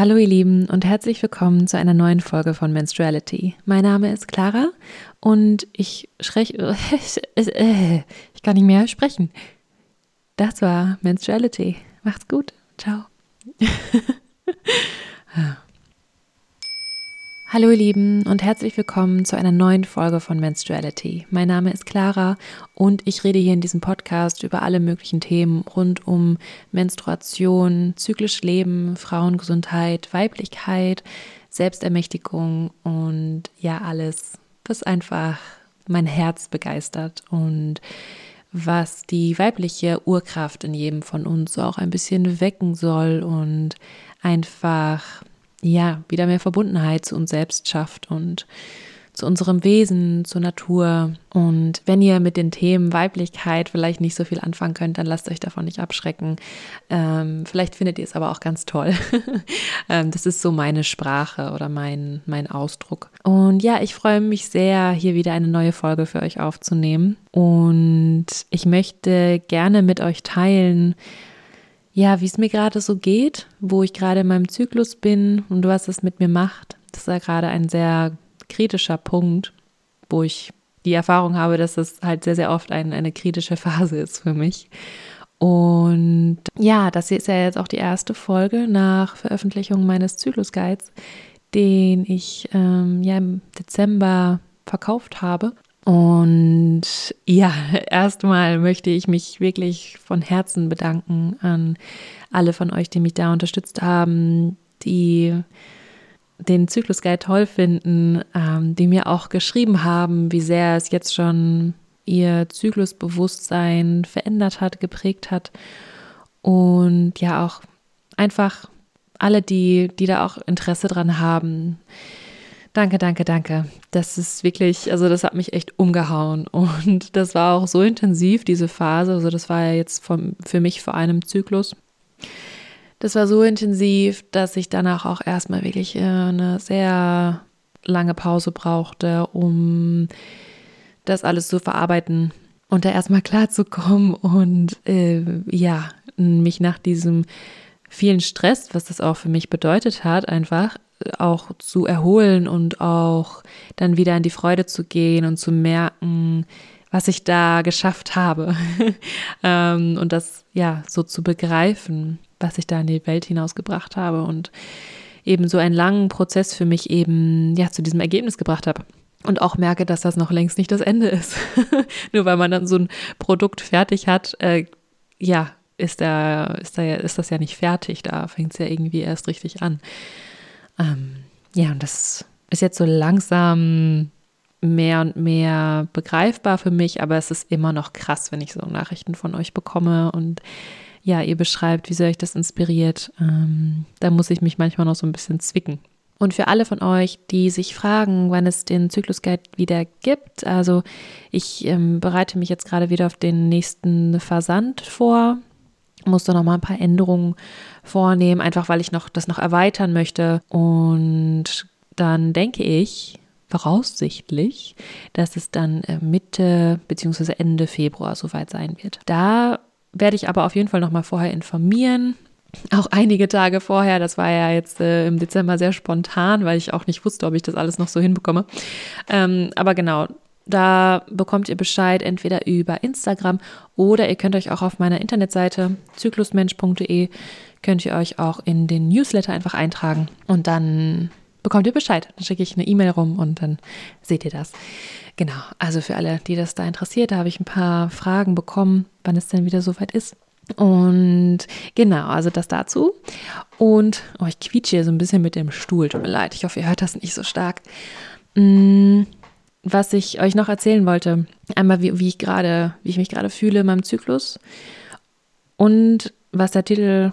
Hallo ihr Lieben und herzlich willkommen zu einer neuen Folge von Menstruality. Mein Name ist Clara und ich spreche, ich kann nicht mehr sprechen. Das war Menstruality. Macht's gut. Ciao. Hallo ihr Lieben und herzlich willkommen zu einer neuen Folge von Menstruality. Mein Name ist Clara und ich rede hier in diesem Podcast über alle möglichen Themen rund um Menstruation, zyklisch Leben, Frauengesundheit, Weiblichkeit, Selbstermächtigung und ja alles, was einfach mein Herz begeistert und was die weibliche Urkraft in jedem von uns auch ein bisschen wecken soll und einfach ja, wieder mehr Verbundenheit zu uns selbst schafft und zu unserem Wesen, zur Natur. Und wenn ihr mit den Themen Weiblichkeit vielleicht nicht so viel anfangen könnt, dann lasst euch davon nicht abschrecken. Ähm, vielleicht findet ihr es aber auch ganz toll. ähm, das ist so meine Sprache oder mein, mein Ausdruck. Und ja, ich freue mich sehr, hier wieder eine neue Folge für euch aufzunehmen. Und ich möchte gerne mit euch teilen, ja, wie es mir gerade so geht, wo ich gerade in meinem Zyklus bin und was es mit mir macht. Das ist ja gerade ein sehr kritischer Punkt, wo ich die Erfahrung habe, dass es halt sehr, sehr oft ein, eine kritische Phase ist für mich. Und ja, das ist ja jetzt auch die erste Folge nach Veröffentlichung meines Zyklus-Guides, den ich ähm, ja im Dezember verkauft habe. Und ja, erstmal möchte ich mich wirklich von Herzen bedanken an alle von euch, die mich da unterstützt haben, die den Zyklus Guide toll finden, ähm, die mir auch geschrieben haben, wie sehr es jetzt schon ihr Zyklusbewusstsein verändert hat, geprägt hat. Und ja, auch einfach alle, die, die da auch Interesse dran haben, Danke, danke, danke. Das ist wirklich, also das hat mich echt umgehauen. Und das war auch so intensiv, diese Phase. Also das war ja jetzt vom, für mich vor einem Zyklus. Das war so intensiv, dass ich danach auch erstmal wirklich äh, eine sehr lange Pause brauchte, um das alles zu verarbeiten und da erstmal klarzukommen und äh, ja, mich nach diesem vielen Stress, was das auch für mich bedeutet hat, einfach auch zu erholen und auch dann wieder in die Freude zu gehen und zu merken, was ich da geschafft habe. ähm, und das ja so zu begreifen, was ich da in die Welt hinausgebracht habe und eben so einen langen Prozess für mich eben ja zu diesem Ergebnis gebracht habe. Und auch merke, dass das noch längst nicht das Ende ist. Nur weil man dann so ein Produkt fertig hat, äh, ja, ist, der, ist, der, ist das ja nicht fertig. Da fängt es ja irgendwie erst richtig an. Ähm, ja, und das ist jetzt so langsam mehr und mehr begreifbar für mich, aber es ist immer noch krass, wenn ich so Nachrichten von euch bekomme und ja, ihr beschreibt, wie sehr euch das inspiriert. Ähm, da muss ich mich manchmal noch so ein bisschen zwicken. Und für alle von euch, die sich fragen, wann es den Zyklus Guide wieder gibt, also ich ähm, bereite mich jetzt gerade wieder auf den nächsten Versand vor musste noch mal ein paar Änderungen vornehmen, einfach weil ich noch das noch erweitern möchte. Und dann denke ich voraussichtlich, dass es dann äh, Mitte bzw. Ende Februar soweit sein wird. Da werde ich aber auf jeden Fall noch mal vorher informieren. Auch einige Tage vorher, das war ja jetzt äh, im Dezember sehr spontan, weil ich auch nicht wusste, ob ich das alles noch so hinbekomme. Ähm, aber genau, da bekommt ihr Bescheid entweder über Instagram oder ihr könnt euch auch auf meiner Internetseite zyklusmensch.de könnt ihr euch auch in den Newsletter einfach eintragen und dann bekommt ihr Bescheid. Dann schicke ich eine E-Mail rum und dann seht ihr das. Genau, also für alle, die das da interessiert, da habe ich ein paar Fragen bekommen, wann es denn wieder soweit ist. Und genau, also das dazu. Und oh, ich quietsche hier so ein bisschen mit dem Stuhl, tut mir leid. Ich hoffe, ihr hört das nicht so stark. Mmh was ich euch noch erzählen wollte. Einmal, wie, wie ich gerade, wie ich mich gerade fühle in meinem Zyklus und was der Titel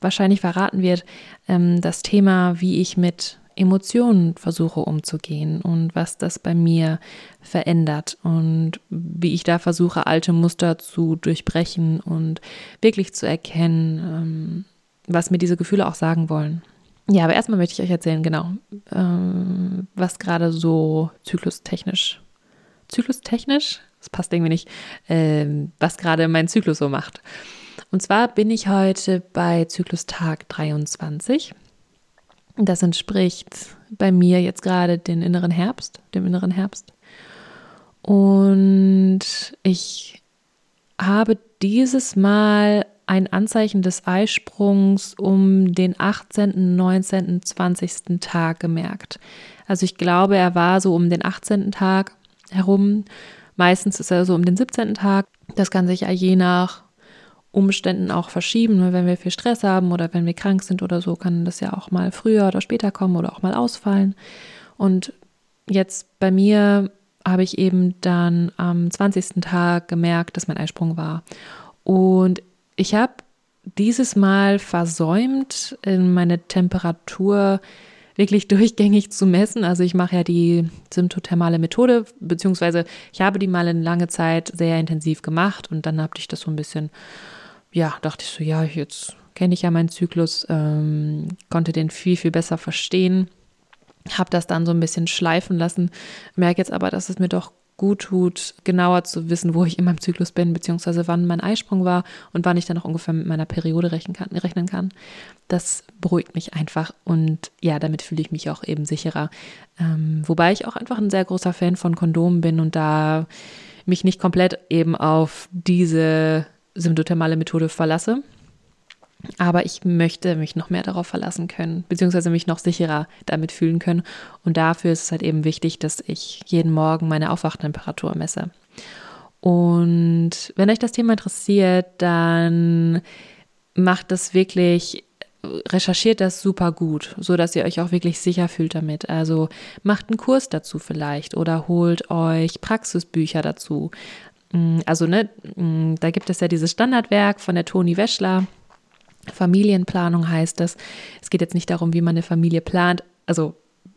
wahrscheinlich verraten wird, ähm, das Thema, wie ich mit Emotionen versuche umzugehen und was das bei mir verändert und wie ich da versuche, alte Muster zu durchbrechen und wirklich zu erkennen, ähm, was mir diese Gefühle auch sagen wollen. Ja, aber erstmal möchte ich euch erzählen, genau, ähm, was gerade so zyklustechnisch, zyklustechnisch, das passt irgendwie nicht, ähm, was gerade mein Zyklus so macht. Und zwar bin ich heute bei Zyklustag 23 Das entspricht bei mir jetzt gerade den inneren Herbst, dem inneren Herbst. Und ich habe dieses Mal ein Anzeichen des Eisprungs um den 18., 19., 20. Tag gemerkt. Also ich glaube, er war so um den 18. Tag herum. Meistens ist er so um den 17. Tag. Das kann sich ja je nach Umständen auch verschieben. Ne? Wenn wir viel Stress haben oder wenn wir krank sind oder so, kann das ja auch mal früher oder später kommen oder auch mal ausfallen. Und jetzt bei mir habe ich eben dann am 20. Tag gemerkt, dass mein Eisprung war. Und ich habe dieses Mal versäumt, in meine Temperatur wirklich durchgängig zu messen. Also ich mache ja die symptothermale Methode, beziehungsweise ich habe die mal eine lange Zeit sehr intensiv gemacht und dann habe ich das so ein bisschen, ja, dachte ich so, ja, jetzt kenne ich ja meinen Zyklus, ähm, konnte den viel, viel besser verstehen, habe das dann so ein bisschen schleifen lassen, merke jetzt aber, dass es mir doch gut tut, genauer zu wissen, wo ich in meinem Zyklus bin, beziehungsweise wann mein Eisprung war und wann ich dann auch ungefähr mit meiner Periode rechnen kann. Das beruhigt mich einfach und ja, damit fühle ich mich auch eben sicherer. Ähm, wobei ich auch einfach ein sehr großer Fan von Kondomen bin und da mich nicht komplett eben auf diese symptothermale Methode verlasse, aber ich möchte mich noch mehr darauf verlassen können, beziehungsweise mich noch sicherer damit fühlen können. Und dafür ist es halt eben wichtig, dass ich jeden Morgen meine Aufwachtemperatur messe. Und wenn euch das Thema interessiert, dann macht das wirklich, recherchiert das super gut, so dass ihr euch auch wirklich sicher fühlt damit. Also macht einen Kurs dazu vielleicht oder holt euch Praxisbücher dazu. Also, ne, da gibt es ja dieses Standardwerk von der Toni Weschler Familienplanung heißt das. Es geht jetzt nicht darum, wie man eine Familie plant. Also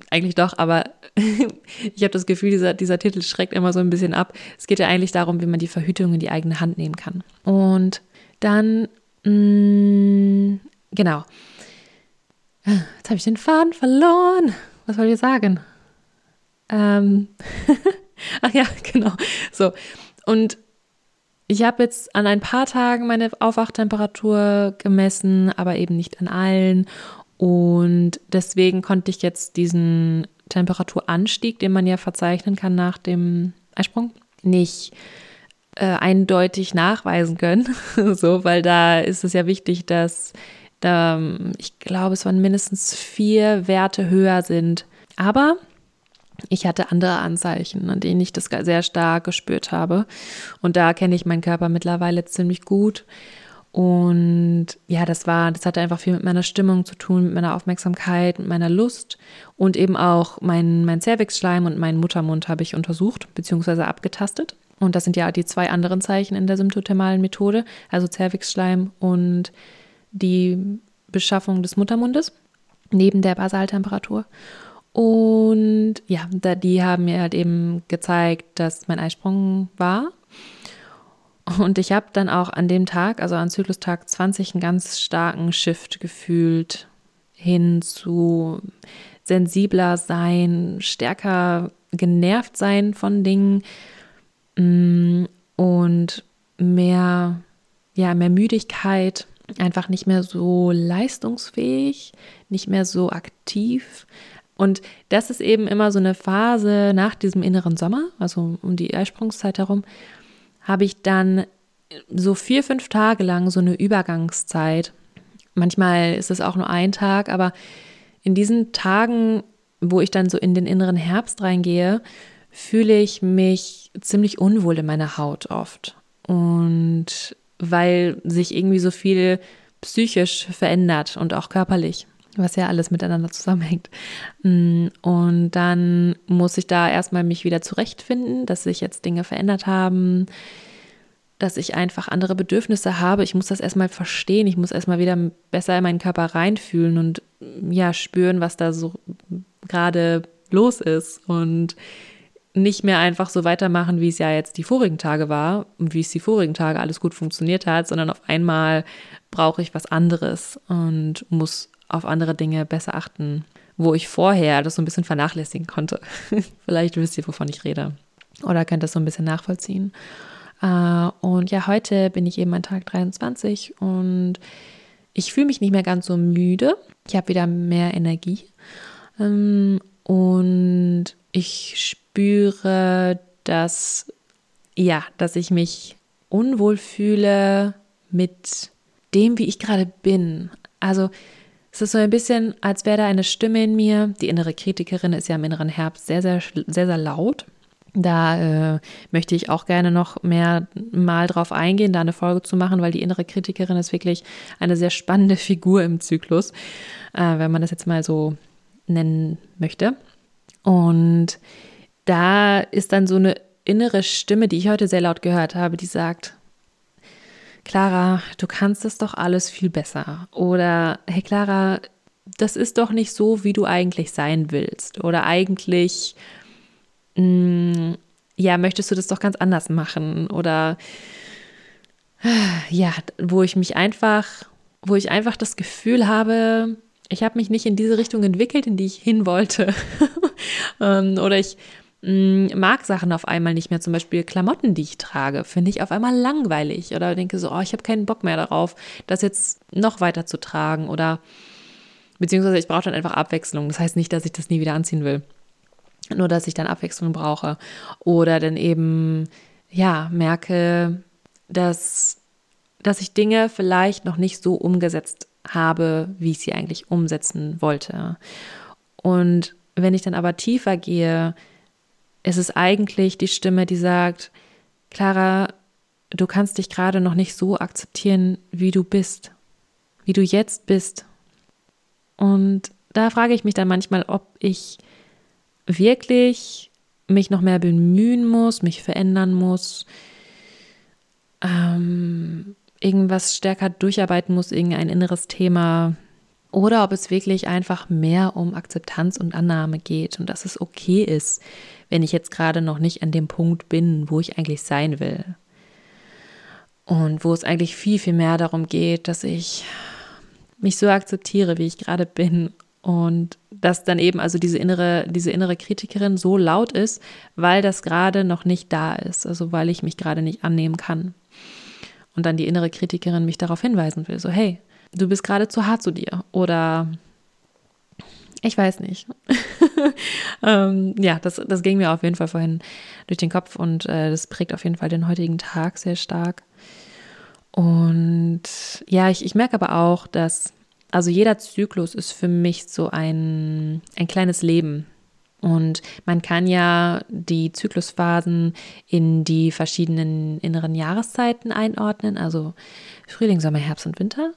eigentlich doch, aber ich habe das Gefühl, dieser, dieser Titel schreckt immer so ein bisschen ab. Es geht ja eigentlich darum, wie man die Verhütung in die eigene Hand nehmen kann. Und dann, mh, mm, genau. Jetzt habe ich den Faden verloren. Was soll ich sagen? Ähm, ach ja, genau. So. Und ich habe jetzt an ein paar Tagen meine Aufwachtemperatur gemessen, aber eben nicht an allen. Und deswegen konnte ich jetzt diesen Temperaturanstieg, den man ja verzeichnen kann nach dem Eisprung, nicht äh, eindeutig nachweisen können. so, weil da ist es ja wichtig, dass da, ich glaube, es waren mindestens vier Werte höher sind. Aber ich hatte andere Anzeichen, an denen ich das sehr stark gespürt habe. Und da kenne ich meinen Körper mittlerweile ziemlich gut. Und ja, das war, das hatte einfach viel mit meiner Stimmung zu tun, mit meiner Aufmerksamkeit, mit meiner Lust und eben auch mein, mein Cervixschleim und meinen Muttermund habe ich untersucht bzw. abgetastet. Und das sind ja die zwei anderen Zeichen in der symptothermalen Methode, also Cervixschleim und die Beschaffung des Muttermundes neben der Basaltemperatur. Und ja, die haben mir halt eben gezeigt, dass mein Eisprung war. Und ich habe dann auch an dem Tag, also an Zyklustag 20, einen ganz starken Shift gefühlt hin zu sensibler sein, stärker genervt sein von Dingen mm, und mehr, ja, mehr Müdigkeit, einfach nicht mehr so leistungsfähig, nicht mehr so aktiv, und das ist eben immer so eine Phase nach diesem inneren Sommer, also um die Eisprungszeit herum, habe ich dann so vier, fünf Tage lang so eine Übergangszeit. Manchmal ist es auch nur ein Tag, aber in diesen Tagen, wo ich dann so in den inneren Herbst reingehe, fühle ich mich ziemlich unwohl in meiner Haut oft. Und weil sich irgendwie so viel psychisch verändert und auch körperlich was ja alles miteinander zusammenhängt. Mm, und dann muss ich da erstmal mich wieder zurechtfinden, dass sich jetzt Dinge verändert haben, dass ich einfach andere Bedürfnisse habe. Ich muss das erstmal verstehen. Ich muss erstmal wieder besser in meinen Körper reinfühlen und ja, spüren, was da so gerade los ist und nicht mehr einfach so weitermachen, wie es ja jetzt die vorigen Tage war und wie es die vorigen Tage alles gut funktioniert hat, sondern auf einmal brauche ich was anderes und muss auf andere Dinge besser achten, wo ich vorher das so ein bisschen vernachlässigen konnte. Vielleicht wisst ihr, wovon ich rede. Oder könnt das so ein bisschen nachvollziehen. Äh, und ja, heute bin ich eben an Tag 23 und ich fühle mich nicht mehr ganz so müde. Ich habe wieder mehr Energie. Ähm, und ich spüre, dass, ja, dass ich mich unwohl fühle mit dem, wie ich gerade bin. Also es ist so ein bisschen, als wäre da eine Stimme in mir. Die innere Kritikerin ist ja im inneren Herbst sehr, sehr, sehr, sehr laut. Da äh, möchte ich auch gerne noch mehr mal drauf eingehen, da eine Folge zu machen, weil die innere Kritikerin ist wirklich eine sehr spannende Figur im Zyklus, äh, wenn man das jetzt mal so nennen möchte. Und da ist dann so eine innere Stimme, die ich heute sehr laut gehört habe, die sagt, Clara, du kannst es doch alles viel besser. Oder, hey Clara, das ist doch nicht so, wie du eigentlich sein willst. Oder eigentlich, mh, mm, ja, möchtest du das doch ganz anders machen. Oder, ja, wo ich mich einfach, wo ich einfach das Gefühl habe, ich habe mich nicht in diese Richtung entwickelt, in die ich hin wollte. Ähm, oder ich mag Sachen auf einmal nicht mehr, zum Beispiel Klamotten, die ich trage, finde ich auf einmal langweilig. Oder denke so, oh, ich habe keinen Bock mehr darauf, das jetzt noch weiter zu tragen. Oder beziehungsweise ich brauche dann einfach Abwechslung. Das heißt nicht, dass ich das nie wieder anziehen will, nur dass ich dann Abwechslung brauche. Oder dann eben ja merke, dass dass ich Dinge vielleicht noch nicht so umgesetzt habe, wie ich sie eigentlich umsetzen wollte. Und wenn ich dann aber tiefer gehe, ist es eigentlich die Stimme, die sagt, Clara, du kannst dich gerade noch nicht so akzeptieren, wie du bist, wie du jetzt bist. Und da frage ich mich dann manchmal, ob ich wirklich mich noch mehr bemühen muss, mich verändern muss, ähm, irgendwas stärker durcharbeiten muss, irgendein inneres Thema, oder ob es wirklich einfach mehr um Akzeptanz und Annahme geht und dass es okay ist, wenn ich jetzt gerade noch nicht an dem Punkt bin, wo ich eigentlich sein will. Und wo es eigentlich viel, viel mehr darum geht, dass ich mich so akzeptiere, wie ich gerade bin. Und dass dann eben also diese innere, diese innere Kritikerin so laut ist, weil das gerade noch nicht da ist, also weil ich mich gerade nicht annehmen kann. Und dann die innere Kritikerin mich darauf hinweisen will, so hey, du bist gerade zu hart zu dir oder ich weiß nicht. ähm, ja, das, das ging mir auf jeden Fall vorhin durch den Kopf und äh, das prägt auf jeden Fall den heutigen Tag sehr stark. Und ja, ich, ich merke aber auch, dass, also jeder Zyklus ist für mich so ein, ein kleines Leben. Und man kann ja die Zyklusphasen in die verschiedenen inneren Jahreszeiten einordnen, also Frühling, Sommer, Herbst und Winter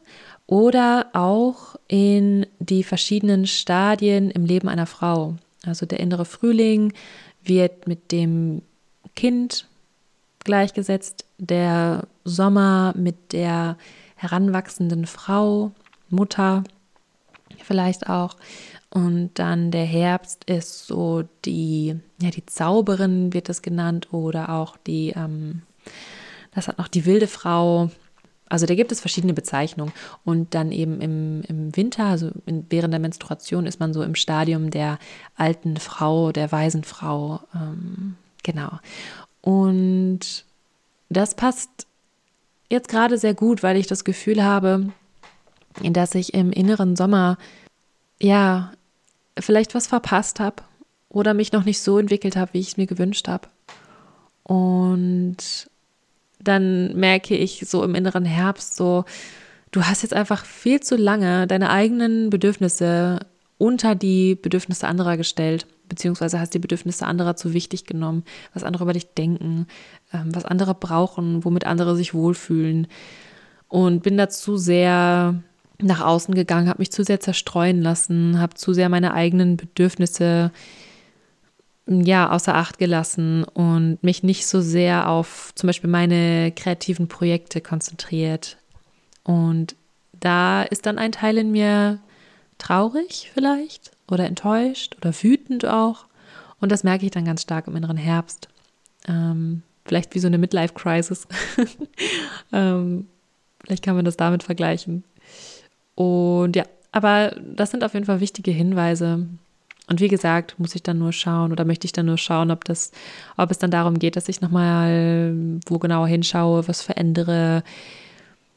oder auch in die verschiedenen Stadien im Leben einer Frau. Also der innere Frühling wird mit dem Kind gleichgesetzt, der Sommer mit der heranwachsenden Frau, Mutter vielleicht auch. Und dann der Herbst ist so die, ja, die Zauberin wird das genannt oder auch die, ähm, das hat noch die wilde Frau, also da gibt es verschiedene Bezeichnungen. Und dann eben im, im Winter, also in, während der Menstruation, ist man so im Stadium der alten Frau, der weisen Frau. Ähm, genau. Und das passt jetzt gerade sehr gut, weil ich das Gefühl habe, dass ich im inneren Sommer ja vielleicht was verpasst habe oder mich noch nicht so entwickelt habe, wie ich es mir gewünscht habe. Und dann merke ich so im inneren Herbst so, du hast jetzt einfach viel zu lange deine eigenen Bedürfnisse unter die Bedürfnisse anderer gestellt, beziehungsweise hast die Bedürfnisse anderer zu wichtig genommen, was andere über dich denken, ähm, was andere brauchen, womit andere sich wohlfühlen. Und bin dazu sehr nach außen gegangen, habe mich zu sehr zerstreuen lassen, habe zu sehr meine eigenen Bedürfnisse ja, außer Acht gelassen und mich nicht so sehr auf zum Beispiel meine kreativen Projekte konzentriert. Und da ist dann ein Teil in mir traurig vielleicht oder enttäuscht oder wütend auch. Und das merke ich dann ganz stark im inneren Herbst. Ähm, vielleicht wie so eine Midlife-Crisis. ähm, vielleicht kann man das damit vergleichen. Und ja, aber das sind auf jeden Fall wichtige Hinweise, und wie gesagt, muss ich dann nur schauen oder möchte ich dann nur schauen, ob das, ob es dann darum geht, dass ich nochmal wo genauer hinschaue, was verändere,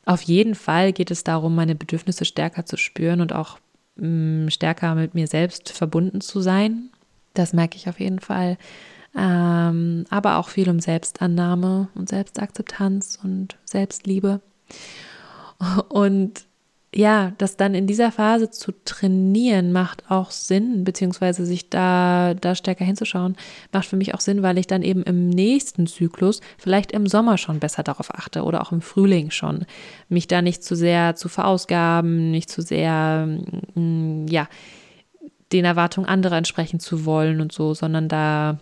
auf jeden Fall geht es darum, meine Bedürfnisse stärker zu spüren und auch mh, mm, stärker mit mir selbst verbunden zu sein. Das merke ich auf jeden Fall. Ähm, aber auch viel um Selbstannahme und Selbstakzeptanz und Selbstliebe. Und ja, das dann in dieser Phase zu trainieren, macht auch Sinn, beziehungsweise sich da, da stärker hinzuschauen, macht für mich auch Sinn, weil ich dann eben im nächsten Zyklus, vielleicht im Sommer schon besser darauf achte oder auch im Frühling schon, mich da nicht zu sehr zu verausgaben, nicht zu sehr, mm, ja, den Erwartungen anderer entsprechen zu wollen und so, sondern da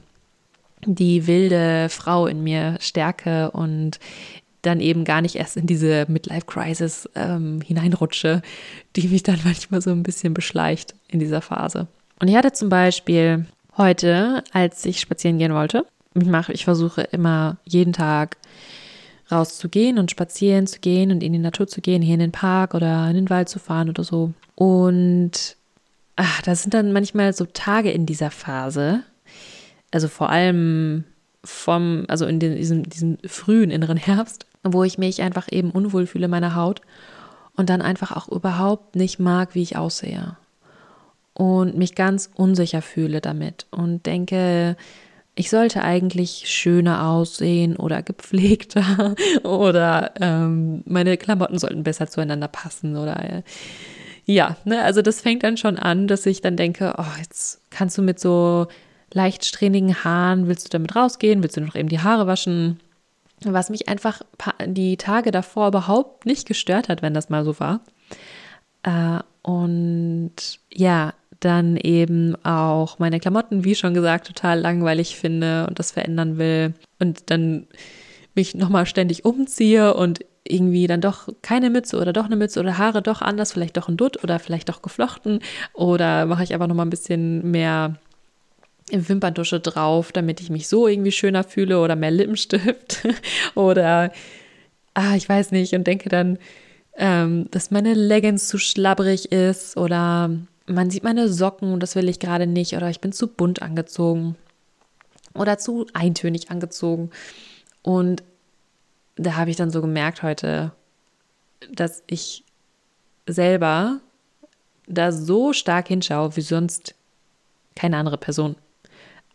die wilde Frau in mir stärke und dann eben gar nicht erst in diese Midlife-Crisis ähm, hineinrutsche, die mich dann manchmal so ein bisschen beschleicht in dieser Phase. Und ich hatte zum Beispiel heute, als ich spazieren gehen wollte, ich mache, ich versuche immer jeden Tag rauszugehen und spazieren zu gehen und in die Natur zu gehen, hier in den Park oder in den Wald zu fahren oder so. Und ach, das sind dann manchmal so Tage in dieser Phase, also vor allem vom, also in den, diesem, diesem frühen inneren Herbst, wo ich mich einfach eben unwohl fühle in meiner Haut und dann einfach auch überhaupt nicht mag, wie ich aussehe. Und mich ganz unsicher fühle damit und denke, ich sollte eigentlich schöner aussehen oder gepflegter oder ähm, meine Klamotten sollten besser zueinander passen oder äh, ja, ne, also das fängt dann schon an, dass ich dann denke, oh, jetzt kannst du mit so leicht strähnigen Haaren, willst du damit rausgehen, willst du noch eben die Haare waschen? Was mich einfach die Tage davor überhaupt nicht gestört hat, wenn das mal so war. Äh, und ja, dann eben auch meine Klamotten, wie schon gesagt, total langweilig finde und das verändern will. Und dann mich nochmal ständig umziehe und irgendwie dann doch keine Mütze oder doch eine Mütze oder Haare doch anders, vielleicht doch ein Dutt oder vielleicht doch geflochten oder mache ich einfach nochmal ein bisschen mehr Wimperntusche drauf, damit ich mich so irgendwie schöner fühle oder mehr Lippenstift oder ah, ich weiß nicht und denke dann, ähm, dass meine Leggings zu schlabbrig ist oder man sieht meine Socken und das will ich gerade nicht oder ich bin zu bunt angezogen oder zu eintönig angezogen und da habe ich dann so gemerkt heute, dass ich selber da so stark hinschaue wie sonst keine andere Person.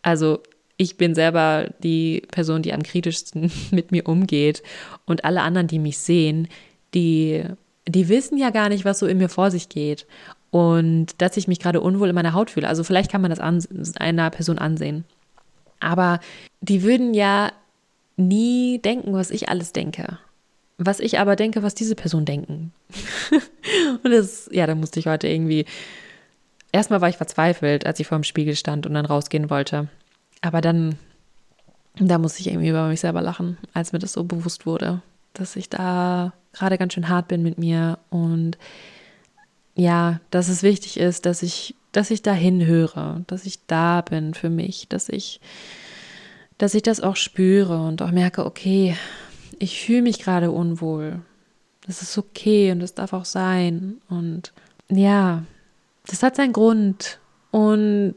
Also ich bin selber die Person, die am kritischsten mit mir umgeht. Und alle anderen, die mich sehen, die, die wissen ja gar nicht, was so in mir vor sich geht. Und dass ich mich gerade unwohl in meiner Haut fühle. Also vielleicht kann man das an, einer Person ansehen. Aber die würden ja nie denken, was ich alles denke. Was ich aber denke, was diese Person denken. und das, ja, da musste ich heute irgendwie Erstmal war ich verzweifelt, als ich vor dem Spiegel stand und dann rausgehen wollte. Aber dann, da musste ich irgendwie über mich selber lachen, als mir das so bewusst wurde, dass ich da gerade ganz schön hart bin mit mir und ja, dass es wichtig ist, dass ich, dass ich dahin höre, dass ich da bin für mich, dass ich, dass ich das auch spüre und auch merke, okay, ich fühle mich gerade unwohl. Das ist okay und das darf auch sein. Und ja, das hat seinen Grund. Und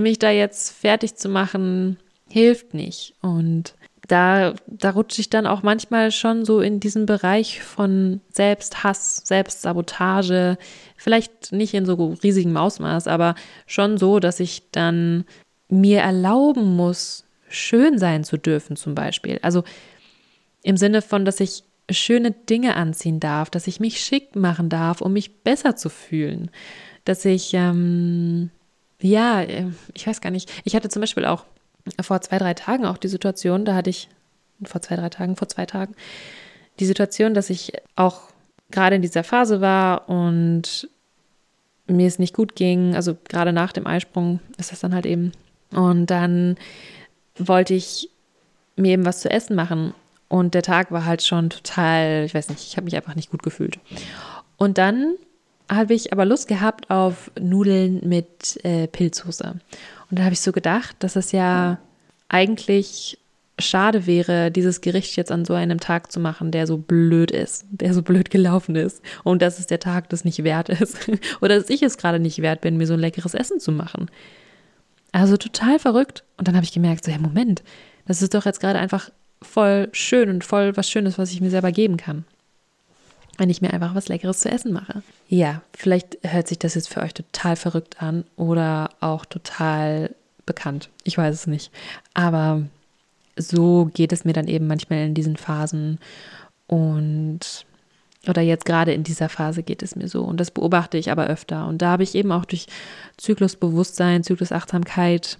mich da jetzt fertig zu machen, hilft nicht. Und da, da rutsche ich dann auch manchmal schon so in diesen Bereich von Selbsthass, Selbstsabotage. Vielleicht nicht in so riesigem Ausmaß, aber schon so, dass ich dann mir erlauben muss, schön sein zu dürfen, zum Beispiel. Also im Sinne von, dass ich schöne Dinge anziehen darf, dass ich mich schick machen darf, um mich besser zu fühlen dass ich, ähm, ja, äh, ich weiß gar nicht, ich hatte zum Beispiel auch vor zwei, drei Tagen auch die Situation, da hatte ich, vor zwei, drei Tagen, vor zwei Tagen, die Situation, dass ich auch gerade in dieser Phase war und mir es nicht gut ging, also gerade nach dem Eisprung ist das dann halt eben. Und dann wollte ich mir eben was zu essen machen und der Tag war halt schon total, ich weiß nicht, ich habe mich einfach nicht gut gefühlt. Und dann habe ich aber Lust gehabt auf Nudeln mit äh, Pilzsoße. Und da habe ich so gedacht, dass es ja eigentlich schade wäre, dieses Gericht jetzt an so einem Tag zu machen, der so blöd ist, der so blöd gelaufen ist und dass es der Tag das nicht wert ist oder dass ich es gerade nicht wert bin, mir so ein leckeres Essen zu machen. Also total verrückt. Und dann habe ich gemerkt, so, ja, Moment, das ist doch jetzt gerade einfach voll schön und voll was Schönes, was ich mir selber geben kann. Wenn ich mir einfach was Leckeres zu essen mache. Ja, vielleicht hört sich das jetzt für euch total verrückt an oder auch total bekannt. Ich weiß es nicht. Aber so geht es mir dann eben manchmal in diesen Phasen und oder jetzt gerade in dieser Phase geht es mir so. Und das beobachte ich aber öfter. Und da habe ich eben auch durch Zyklusbewusstsein, Zyklusachtsamkeit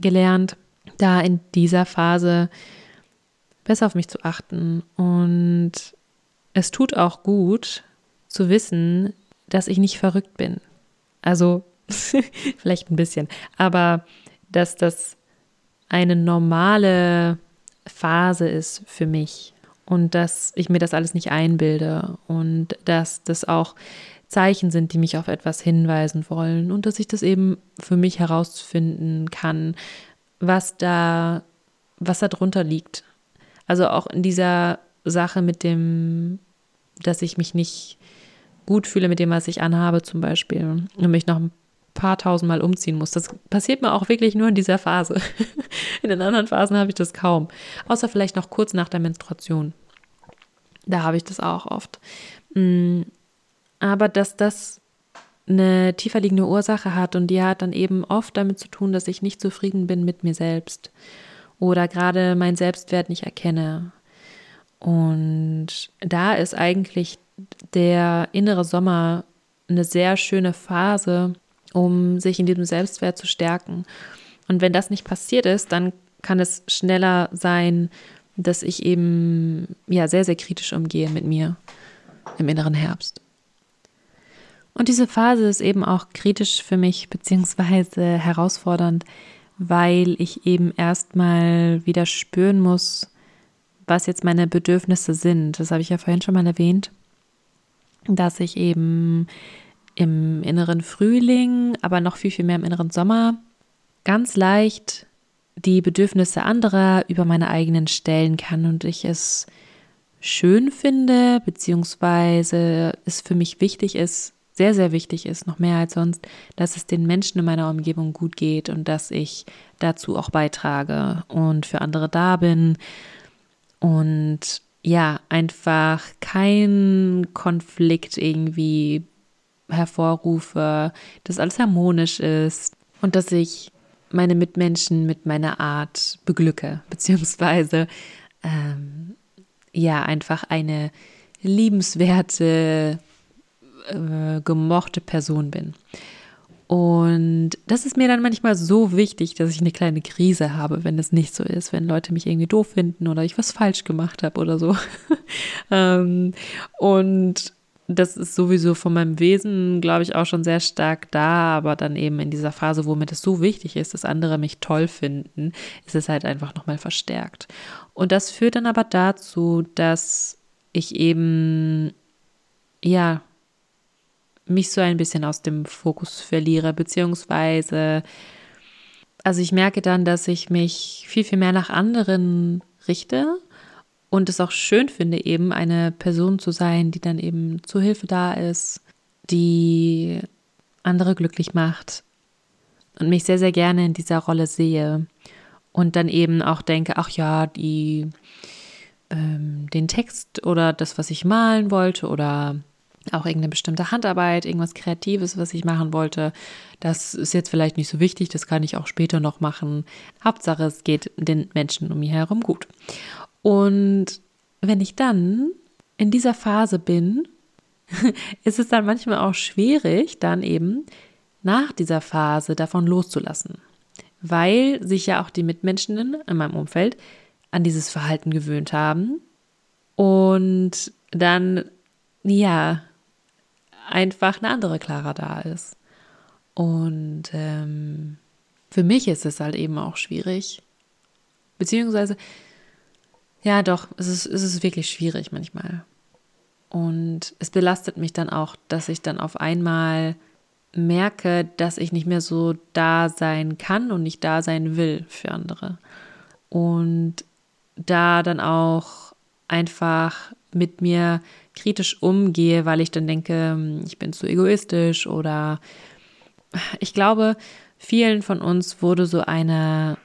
gelernt, da in dieser Phase besser auf mich zu achten. Und es tut auch gut zu wissen, dass ich nicht verrückt bin. Also vielleicht ein bisschen, aber dass das eine normale Phase ist für mich und dass ich mir das alles nicht einbilde und dass das auch Zeichen sind, die mich auf etwas hinweisen wollen und dass ich das eben für mich herausfinden kann, was da, was da drunter liegt. Also auch in dieser Sache mit dem, dass ich mich nicht gut fühle mit dem, was ich anhabe, zum Beispiel, und mich noch ein paar tausendmal umziehen muss. Das passiert mir auch wirklich nur in dieser Phase. In den anderen Phasen habe ich das kaum. Außer vielleicht noch kurz nach der Menstruation. Da habe ich das auch oft. Mm, aber dass das eine tiefer liegende Ursache hat und die hat dann eben oft damit zu tun, dass ich nicht zufrieden bin mit mir selbst oder gerade meinen Selbstwert nicht erkenne. Und da ist eigentlich der innere Sommer eine sehr schöne Phase, um sich in diesem Selbstwert zu stärken. Und wenn das nicht passiert ist, dann kann es schneller sein, dass ich eben ja sehr, sehr kritisch umgehe mit mir im inneren Herbst. Und diese Phase ist eben auch kritisch für mich, beziehungsweise herausfordernd, weil ich eben erstmal wieder spüren muss, was jetzt meine Bedürfnisse sind. Das habe ich ja vorhin schon mal erwähnt, dass ich eben im inneren Frühling, aber noch viel, viel mehr im inneren Sommer ganz leicht die Bedürfnisse anderer über meine eigenen stellen kann und ich es schön finde, beziehungsweise es für mich wichtig ist, sehr, sehr wichtig ist, noch mehr als sonst, dass es den Menschen in meiner Umgebung gut geht und dass ich dazu auch beitrage und für andere da bin und ja, einfach kein Konflikt irgendwie hervorrufe, dass alles harmonisch ist und dass ich meine Mitmenschen mit meiner Art beglücke, beziehungsweise ähm, ja, einfach eine liebenswerte, äh, gemochte Person bin. Und das ist mir dann manchmal so wichtig, dass ich eine kleine Krise habe, wenn es nicht so ist, wenn Leute mich irgendwie doof finden oder ich was falsch gemacht habe oder so. ähm, und das ist sowieso von meinem Wesen, glaube ich, auch schon sehr stark da, aber dann eben in dieser Phase, wo mir das so wichtig ist, dass andere mich toll finden, ist es halt einfach nochmal verstärkt. Und das führt dann aber dazu, dass ich eben, ja, mich so ein bisschen aus dem Fokus verliere, beziehungsweise, also ich merke dann, dass ich mich viel, viel mehr nach anderen richte und es auch schön finde, eben eine Person zu sein, die dann eben zur Hilfe da ist, die andere glücklich macht und mich sehr, sehr gerne in dieser Rolle sehe und dann eben auch denke, ach ja, die ähm, den Text oder das, was ich malen wollte oder auch irgendeine bestimmte Handarbeit, irgendwas Kreatives, was ich machen wollte. Das ist jetzt vielleicht nicht so wichtig, das kann ich auch später noch machen. Hauptsache, es geht den Menschen um mich herum gut. Und wenn ich dann in dieser Phase bin, ist es dann manchmal auch schwierig, dann eben nach dieser Phase davon loszulassen, weil sich ja auch die Mitmenschen in meinem Umfeld an dieses Verhalten gewöhnt haben und dann, ja, einfach eine andere Clara da ist. Und ähm, für mich ist es halt eben auch schwierig, beziehungsweise ja, doch, es ist, es ist wirklich schwierig manchmal. Und es belastet mich dann auch, dass ich dann auf einmal merke, dass ich nicht mehr so da sein kann und nicht da sein will für andere. Und da dann auch einfach mit mir kritisch umgehe, weil ich dann denke, ich bin zu egoistisch oder ich glaube, vielen von uns wurde so eine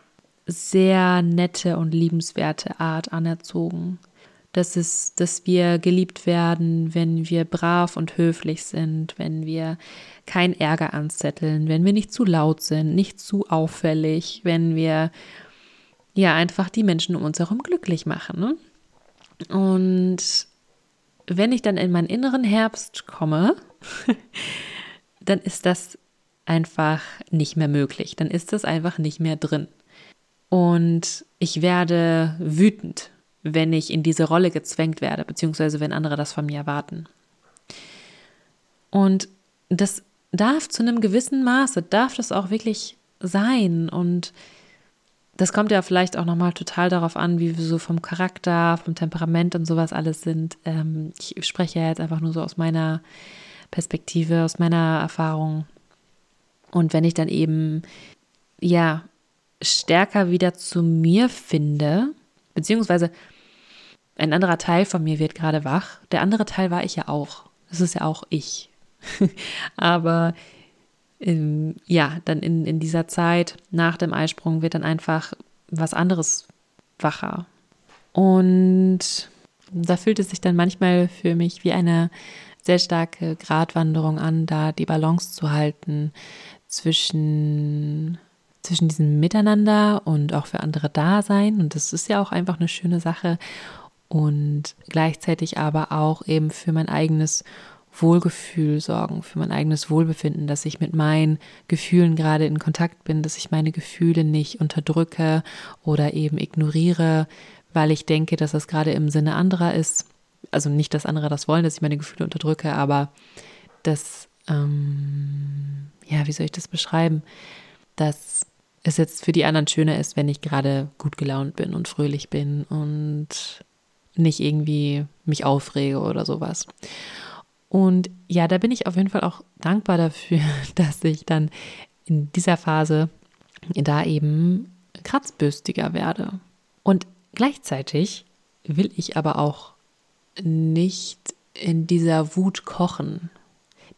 sehr nette und liebenswerte Art anerzogen. dass es, dass wir geliebt werden, wenn wir brav und höflich sind, wenn wir kein Ärger anzetteln, wenn wir nicht zu laut sind, nicht zu auffällig, wenn wir ja einfach die Menschen um uns herum glücklich machen. Ne? Und wenn ich dann in meinen inneren Herbst komme, dann ist das einfach nicht mehr möglich. Dann ist das einfach nicht mehr drin. Und ich werde wütend, wenn ich in diese Rolle gezwängt werde, beziehungsweise wenn andere das von mir erwarten. Und das darf zu einem gewissen Maße, darf das auch wirklich sein. Und das kommt ja vielleicht auch nochmal total darauf an, wie wir so vom Charakter, vom Temperament und sowas alles sind. Ähm, ich spreche ja jetzt einfach nur so aus meiner Perspektive, aus meiner Erfahrung. Und wenn ich dann eben, ja, stärker wieder zu mir finde, beziehungsweise ein anderer Teil von mir wird gerade wach. Der andere Teil war ich ja auch. Das ist ja auch ich. Aber ähm, ja, dann in, in dieser Zeit nach dem Eisprung wird dann einfach was anderes wacher. Und da fühlt es sich dann manchmal für mich wie eine sehr starke Gratwanderung an, da die Balance zu halten zwischen zwischen diesem Miteinander und auch für andere da sein. Und das ist ja auch einfach eine schöne Sache. Und gleichzeitig aber auch eben für mein eigenes Wohlgefühl sorgen, für mein eigenes Wohlbefinden, dass ich mit meinen Gefühlen gerade in Kontakt bin, dass ich meine Gefühle nicht unterdrücke oder eben ignoriere, weil ich denke, dass das gerade im Sinne anderer ist. Also nicht, dass andere das wollen, dass ich meine Gefühle unterdrücke, aber dass, ähm, ja, wie soll ich das beschreiben? Dass es jetzt für die anderen schöner ist, wenn ich gerade gut gelaunt bin und fröhlich bin und nicht irgendwie mich aufrege oder sowas. Und ja, da bin ich auf jeden Fall auch dankbar dafür, dass ich dann in dieser Phase da eben kratzbürstiger werde. Und gleichzeitig will ich aber auch nicht in dieser Wut kochen,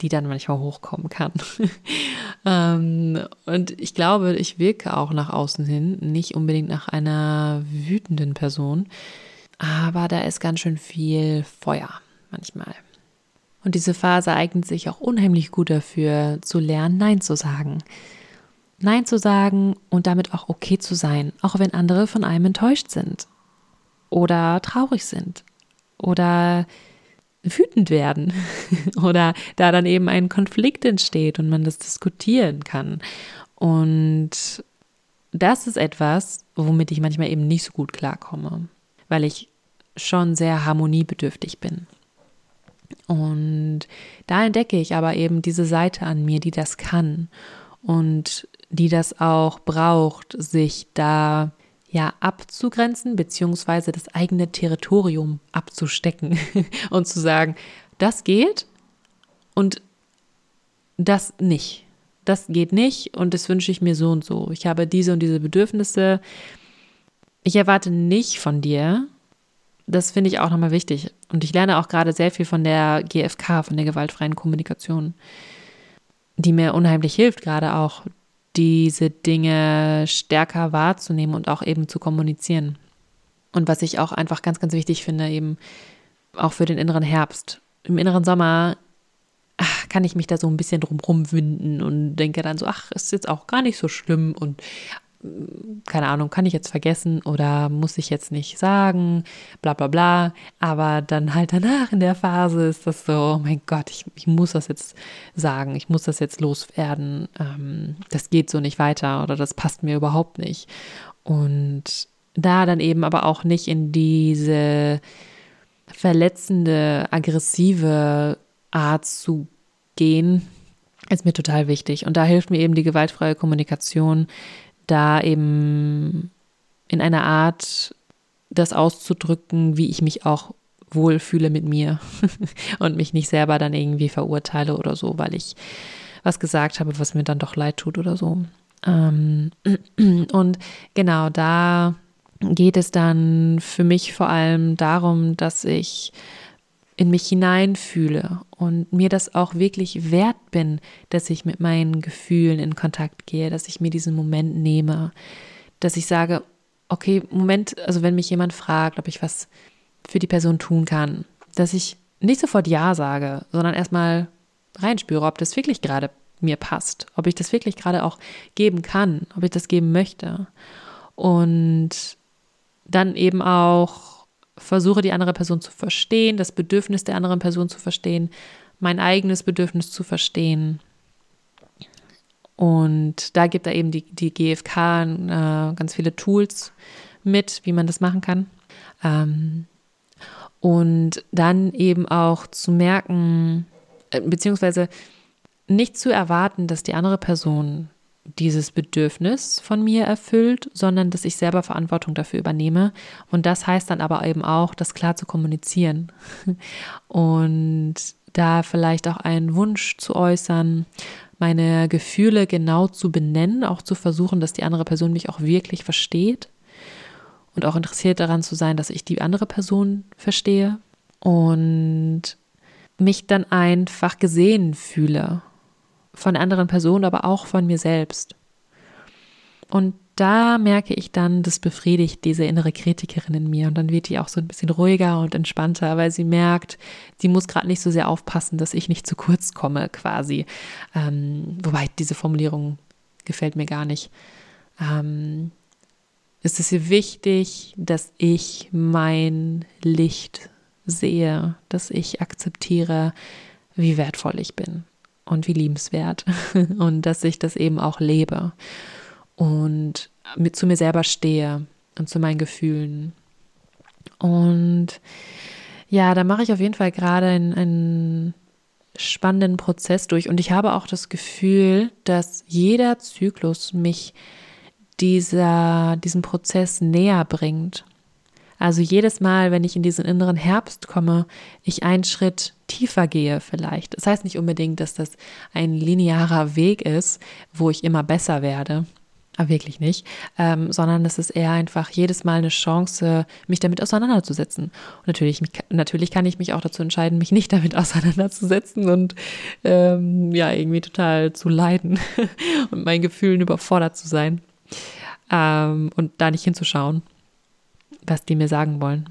die dann manchmal hochkommen kann. ähm, und ich glaube, ich wirke auch nach außen hin nicht unbedingt nach einer wütenden Person, aber da ist ganz schön viel Feuer manchmal. Und diese Phase eignet sich auch unheimlich gut dafür, zu lernen, Nein zu sagen. Nein zu sagen und damit auch okay zu sein, auch wenn andere von einem enttäuscht sind oder traurig sind oder wütend werden oder da dann eben ein Konflikt entsteht und man das diskutieren kann. Und das ist etwas, womit ich manchmal eben nicht so gut klarkomme, weil ich schon sehr harmoniebedürftig bin. Und da entdecke ich aber eben diese Seite an mir, die das kann und die das auch braucht, sich da ja abzugrenzen, beziehungsweise das eigene Territorium abzustecken und zu sagen, das geht und das nicht. Das geht nicht und das wünsche ich mir so und so. Ich habe diese und diese Bedürfnisse. Ich erwarte nicht von dir. Das finde ich auch nochmal wichtig. Und ich lerne auch gerade sehr viel von der GFK, von der gewaltfreien Kommunikation, die mir unheimlich hilft, gerade auch diese Dinge stärker wahrzunehmen und auch eben zu kommunizieren. Und was ich auch einfach ganz, ganz wichtig finde, eben auch für den inneren Herbst. Im inneren Sommer ach, kann ich mich da so ein bisschen drum rumwinden und denke dann so, ach, ist jetzt auch gar nicht so schlimm und keine Ahnung, kann ich jetzt vergessen oder muss ich jetzt nicht sagen, bla bla bla. Aber dann halt danach in der Phase ist das so, oh mein Gott, ich, ich muss das jetzt sagen, ich muss das jetzt loswerden. Ähm, das geht so nicht weiter oder das passt mir überhaupt nicht. Und da dann eben aber auch nicht in diese verletzende, aggressive Art zu gehen, ist mir total wichtig. Und da hilft mir eben die gewaltfreie Kommunikation, da eben in einer Art das auszudrücken, wie ich mich auch wohlfühle mit mir und mich nicht selber dann irgendwie verurteile oder so, weil ich was gesagt habe, was mir dann doch leid tut oder so. Ähm, und genau da geht es dann für mich vor allem darum, dass ich in mich hineinfühle und mir das auch wirklich wert bin, dass ich mit meinen Gefühlen in Kontakt gehe, dass ich mir diesen Moment nehme, dass ich sage, okay, Moment, also wenn mich jemand fragt, ob ich was für die Person tun kann. Dass ich nicht sofort Ja sage, sondern erstmal reinspüre, ob das wirklich gerade mir passt, ob ich das wirklich gerade auch geben kann, ob ich das geben möchte. Und dann eben auch versuche, die andere Person zu verstehen, das Bedürfnis der anderen Person zu verstehen, mein eigenes Bedürfnis zu verstehen. Und da gibt er eben die, die GfK äh, ganz viele Tools mit, wie man das machen kann. Ähm, und dann eben auch zu merken, äh, beziehungsweise nicht zu erwarten, dass die andere Person dieses Bedürfnis von mir erfüllt, sondern dass ich selber Verantwortung dafür übernehme. Und das heißt dann aber eben auch, das klar zu kommunizieren und da vielleicht auch einen Wunsch zu äußern, meine Gefühle genau zu benennen, auch zu versuchen, dass die andere Person mich auch wirklich versteht und auch interessiert daran zu sein, dass ich die andere Person verstehe und mich dann einfach gesehen fühle von anderen Personen, aber auch von mir selbst. Und da merke ich dann, das befriedigt diese innere Kritikerin in mir und dann wird die auch so ein bisschen ruhiger und entspannter, weil sie merkt, sie muss gerade nicht so sehr aufpassen, dass ich nicht zu kurz komme quasi. Ähm, wobei diese Formulierung gefällt mir gar nicht. Ähm, es ist ihr wichtig, dass ich mein Licht sehe, dass ich akzeptiere, wie wertvoll ich bin und wie liebenswert und dass ich das eben auch lebe und mit zu mir selber stehe und zu meinen Gefühlen. Und ja, da mache ich auf jeden Fall gerade einen, einen spannenden Prozess durch und ich habe auch das Gefühl, dass jeder Zyklus mich dieser, diesen Prozess näher bringt. Also jedes Mal, wenn ich in diesen inneren Herbst komme, ich einen Schritt tiefer gehe vielleicht. Das heißt nicht unbedingt, dass das ein linearer Weg ist, wo ich immer besser werde. Aber ah, wirklich nicht, ähm, sondern es ist eher einfach jedes Mal eine Chance, mich damit auseinanderzusetzen. Und natürlich, natürlich kann ich mich auch dazu entscheiden, mich nicht damit auseinanderzusetzen und ähm, ja, irgendwie total zu leiden und meinen Gefühlen überfordert zu sein ähm, und da nicht hinzuschauen was die mir sagen wollen.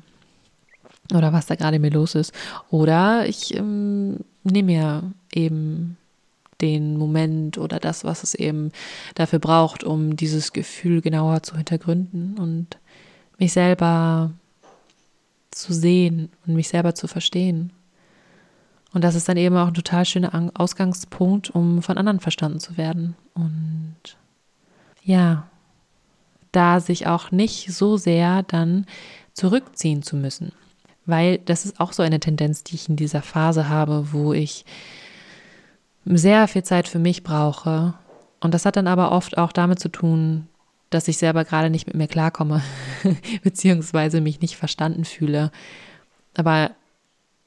Oder was da gerade mir los ist. Oder ich ähm, nehme mir eben den Moment oder das, was es eben dafür braucht, um dieses Gefühl genauer zu hintergründen und mich selber zu sehen und mich selber zu verstehen. Und das ist dann eben auch ein total schöner Ausgangspunkt, um von anderen verstanden zu werden. Und ja, da sich auch nicht so sehr dann zurückziehen zu müssen. Weil das ist auch so eine Tendenz, die ich in dieser Phase habe, wo ich sehr viel Zeit für mich brauche. Und das hat dann aber oft auch damit zu tun, dass ich selber gerade nicht mit mir klarkomme, beziehungsweise mich nicht verstanden fühle. Aber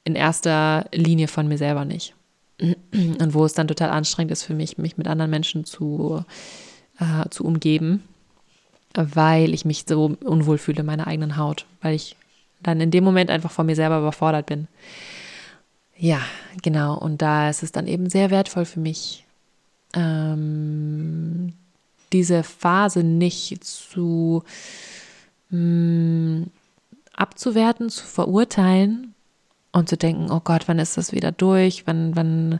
in erster Linie von mir selber nicht. Und wo es dann total anstrengend ist für mich, mich mit anderen Menschen zu, äh, zu umgeben weil ich mich so unwohl fühle in meiner eigenen Haut, weil ich dann in dem Moment einfach von mir selber überfordert bin. Ja, genau. Und da ist es dann eben sehr wertvoll für mich, ähm, diese Phase nicht zu mh, mm, abzuwerten, zu verurteilen und zu denken, oh Gott, wann ist das wieder durch? Wann, wann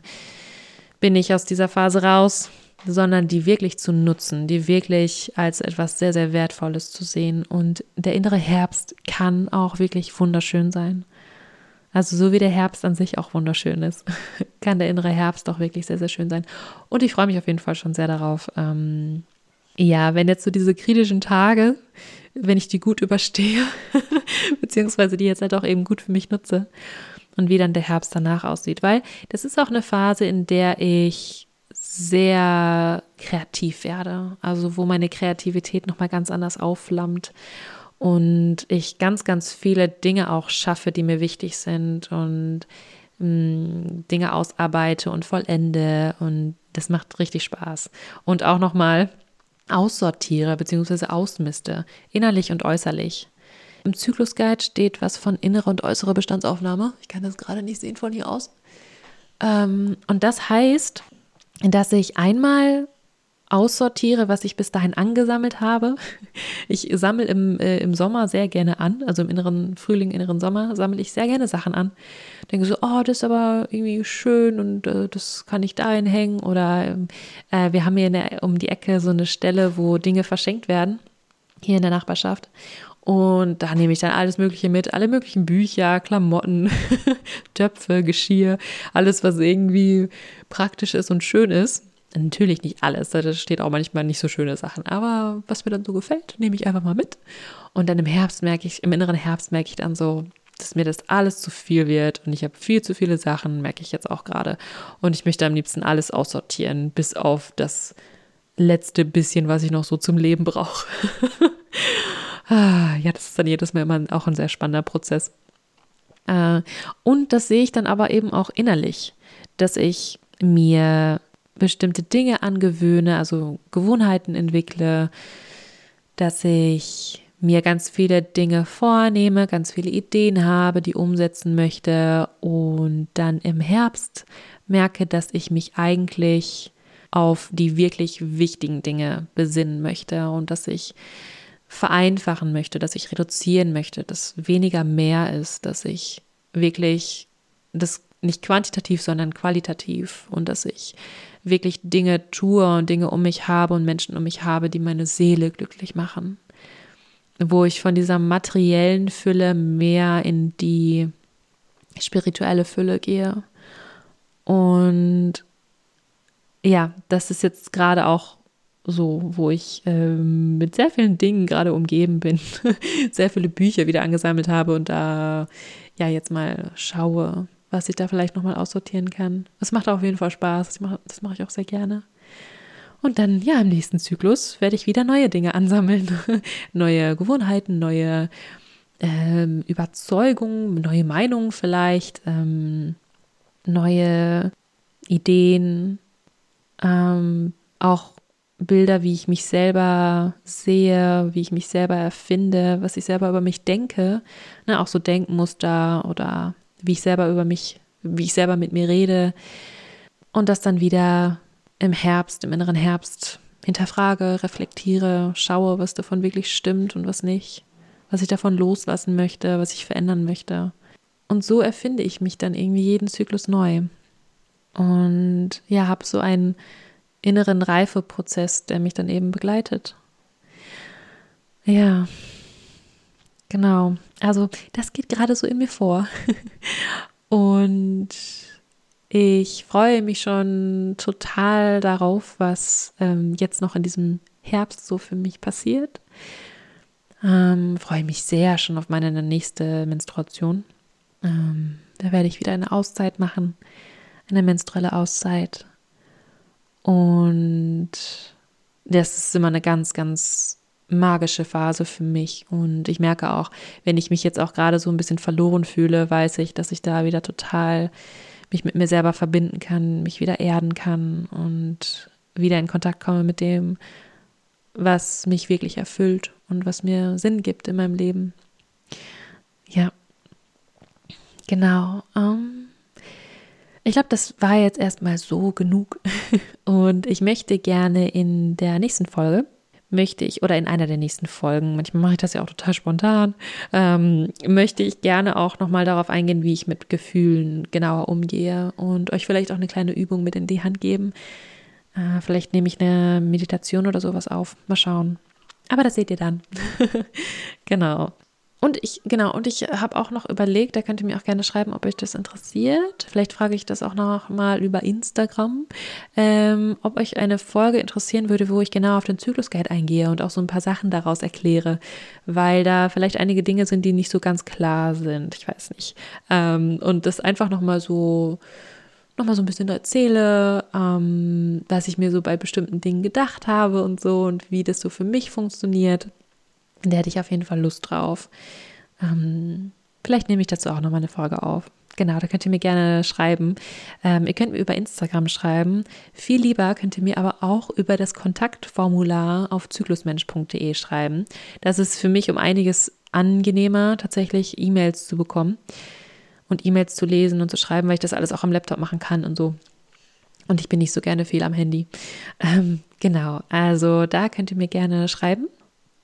bin ich aus dieser Phase raus? Sondern die wirklich zu nutzen, die wirklich als etwas sehr, sehr Wertvolles zu sehen. Und der innere Herbst kann auch wirklich wunderschön sein. Also so wie der Herbst an sich auch wunderschön ist, kann der innere Herbst auch wirklich sehr, sehr schön sein. Und ich freue mich auf jeden Fall schon sehr darauf. Ähm, ja, wenn jetzt so diese kritischen Tage, wenn ich die gut überstehe, beziehungsweise die jetzt halt auch eben gut für mich nutze und wie dann der Herbst danach aussieht, weil das ist auch eine Phase, in der ich sehr kreativ werde, also wo meine Kreativität nochmal ganz anders aufflammt und ich ganz, ganz viele Dinge auch schaffe, die mir wichtig sind und mh, mm, Dinge ausarbeite und vollende und das macht richtig Spaß. Und auch nochmal aussortiere bzw. ausmiste, innerlich und äußerlich. Im Zyklusguide steht was von innere und äußere Bestandsaufnahme. Ich kann das gerade nicht sehen von hier aus. Ähm, und das heißt, dass ich einmal aussortiere, was ich bis dahin angesammelt habe. Ich sammle im, äh, im Sommer sehr gerne an, also im inneren Frühling, inneren Sommer sammle ich sehr gerne Sachen an. Denke so, oh, das ist aber irgendwie schön und äh, das kann ich dahin hängen. Oder äh, wir haben hier der, um die Ecke so eine Stelle, wo Dinge verschenkt werden, hier in der Nachbarschaft. Und da nehme ich dann alles Mögliche mit, alle möglichen Bücher, Klamotten, Töpfe, Geschirr, alles, was irgendwie praktisch ist und schön ist. Natürlich nicht alles, da steht auch manchmal nicht so schöne Sachen, aber was mir dann so gefällt, nehme ich einfach mal mit. Und dann im Herbst merke ich, im inneren Herbst merke ich dann so, dass mir das alles zu viel wird und ich habe viel zu viele Sachen, merke ich jetzt auch gerade. Und ich möchte am liebsten alles aussortieren, bis auf das letzte bisschen, was ich noch so zum Leben brauche. ah, ja, das ist dann jedes Mal immer auch ein sehr spannender Prozess. Äh, und das sehe ich dann aber eben auch innerlich, dass ich mir bestimmte Dinge angewöhne, also Gewohnheiten entwickle, dass ich mir ganz viele Dinge vornehme, ganz viele Ideen habe, die umsetzen möchte und dann im Herbst merke, dass ich mich eigentlich auf die wirklich wichtigen Dinge besinnen möchte und dass ich vereinfachen möchte, dass ich reduzieren möchte, dass weniger mehr ist, dass ich wirklich das nicht quantitativ, sondern qualitativ und dass ich wirklich Dinge tue und Dinge um mich habe und Menschen um mich habe, die meine Seele glücklich machen. Wo ich von dieser materiellen Fülle mehr in die spirituelle Fülle gehe. Und ja, das ist jetzt gerade auch so, wo ich ähm, mit sehr vielen Dingen gerade umgeben bin, sehr viele Bücher wieder angesammelt habe und da ja jetzt mal schaue, was ich da vielleicht nochmal aussortieren kann. Es macht auf jeden Fall Spaß. Das mache, das mache ich auch sehr gerne. Und dann, ja, im nächsten Zyklus werde ich wieder neue Dinge ansammeln. neue Gewohnheiten, neue ähm, Überzeugungen, neue Meinungen vielleicht, ähm, neue Ideen, ähm, auch Bilder, wie ich mich selber sehe, wie ich mich selber erfinde, was ich selber über mich denke. Ne, auch so Denkmuster oder wie ich selber über mich, wie ich selber mit mir rede und das dann wieder im Herbst, im inneren Herbst hinterfrage, reflektiere, schaue, was davon wirklich stimmt und was nicht, was ich davon loslassen möchte, was ich verändern möchte. Und so erfinde ich mich dann irgendwie jeden Zyklus neu. Und ja, habe so einen inneren Reifeprozess, der mich dann eben begleitet. Ja, Genau. Also das geht gerade so in mir vor. Und ich freue mich schon total darauf, was ähm, jetzt noch in diesem Herbst so für mich passiert. Ähm, freue mich sehr schon auf meine nächste Menstruation. Ähm, da werde ich wieder eine Auszeit machen, eine menstruelle Auszeit. Und das ist immer eine ganz, ganz magische Phase für mich. Und ich merke auch, wenn ich mich jetzt auch gerade so ein bisschen verloren fühle, weiß ich, dass ich da wieder total mich mit mir selber verbinden kann, mich wieder erden kann und wieder in Kontakt komme mit dem, was mich wirklich erfüllt und was mir Sinn gibt in meinem Leben. Ja, genau. Um, ähm, ich glaube, das war jetzt erstmal so genug. Und ich möchte gerne in der nächsten Folge möchte ich, oder in einer der nächsten Folgen, manchmal mache ich das ja auch total spontan, ähm, möchte ich gerne auch nochmal darauf eingehen, wie ich mit Gefühlen genauer umgehe und euch vielleicht auch eine kleine Übung mit in die Hand geben. Äh, vielleicht nehme ich eine Meditation oder sowas auf. Mal schauen. Aber das seht ihr dann. genau. Und ich, genau, und ich habe auch noch überlegt, da könnt ihr mir auch gerne schreiben, ob euch das interessiert. Vielleicht frage ich das auch noch mal über Instagram, ähm, ob euch eine Folge interessieren würde, wo ich genau auf den Zyklusguide eingehe und auch so ein paar Sachen daraus erkläre, weil da vielleicht einige Dinge sind, die nicht so ganz klar sind. Ich weiß nicht. Ähm, und das einfach noch mal so noch mal so ein bisschen erzähle, ähm, was ich mir so bei bestimmten Dingen gedacht habe und so und wie das so für mich funktioniert. Da hätte ich auf jeden Fall Lust drauf. Ähm, vielleicht nehme ich dazu auch nochmal eine Folge auf. Genau, da könnt ihr mir gerne schreiben. Ähm, ihr könnt mir über Instagram schreiben. Viel lieber könnt ihr mir aber auch über das Kontaktformular auf zyklusmensch.de schreiben. Das ist für mich um einiges angenehmer, tatsächlich E-Mails zu bekommen und E-Mails zu lesen und zu schreiben, weil ich das alles auch am Laptop machen kann und so. Und ich bin nicht so gerne viel am Handy. Ähm, Genau, also da könnt ihr mir gerne schreiben.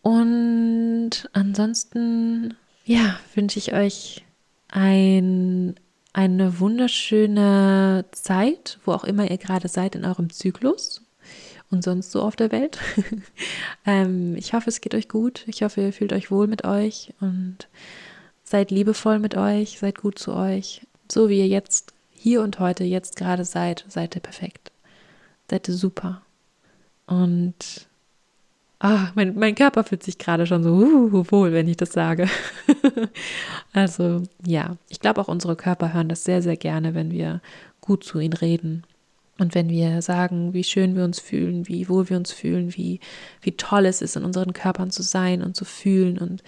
Und ansonsten, ja, wünsche ich euch ein, eine wunderschöne Zeit, wo auch immer ihr gerade seid in eurem Zyklus und sonst so auf der Welt. ähm, ich hoffe, es geht euch gut. Ich hoffe, ihr fühlt euch wohl mit euch und seid liebevoll mit euch, seid gut zu euch. So wie ihr jetzt hier und heute, jetzt gerade seid, seid ihr perfekt. Seid ihr super. Und ah, mein, mein Körper fühlt sich gerade schon so uh, wohl, wenn ich das sage. also ja, ich glaube auch unsere Körper hören das sehr, sehr gerne, wenn wir gut zu ihnen reden. Und wenn wir sagen, wie schön wir uns fühlen, wie wohl wir uns fühlen, wie, wie toll es ist, in unseren Körpern zu sein und zu fühlen und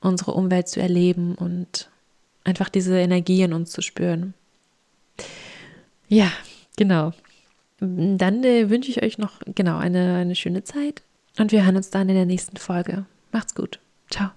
unsere Umwelt zu erleben und einfach diese Energie in uns zu spüren. Ja, genau. Dann äh, wünsche ich euch noch genau eine, eine schöne Zeit und wir hören uns dann in der nächsten Folge. Macht's gut. Ciao.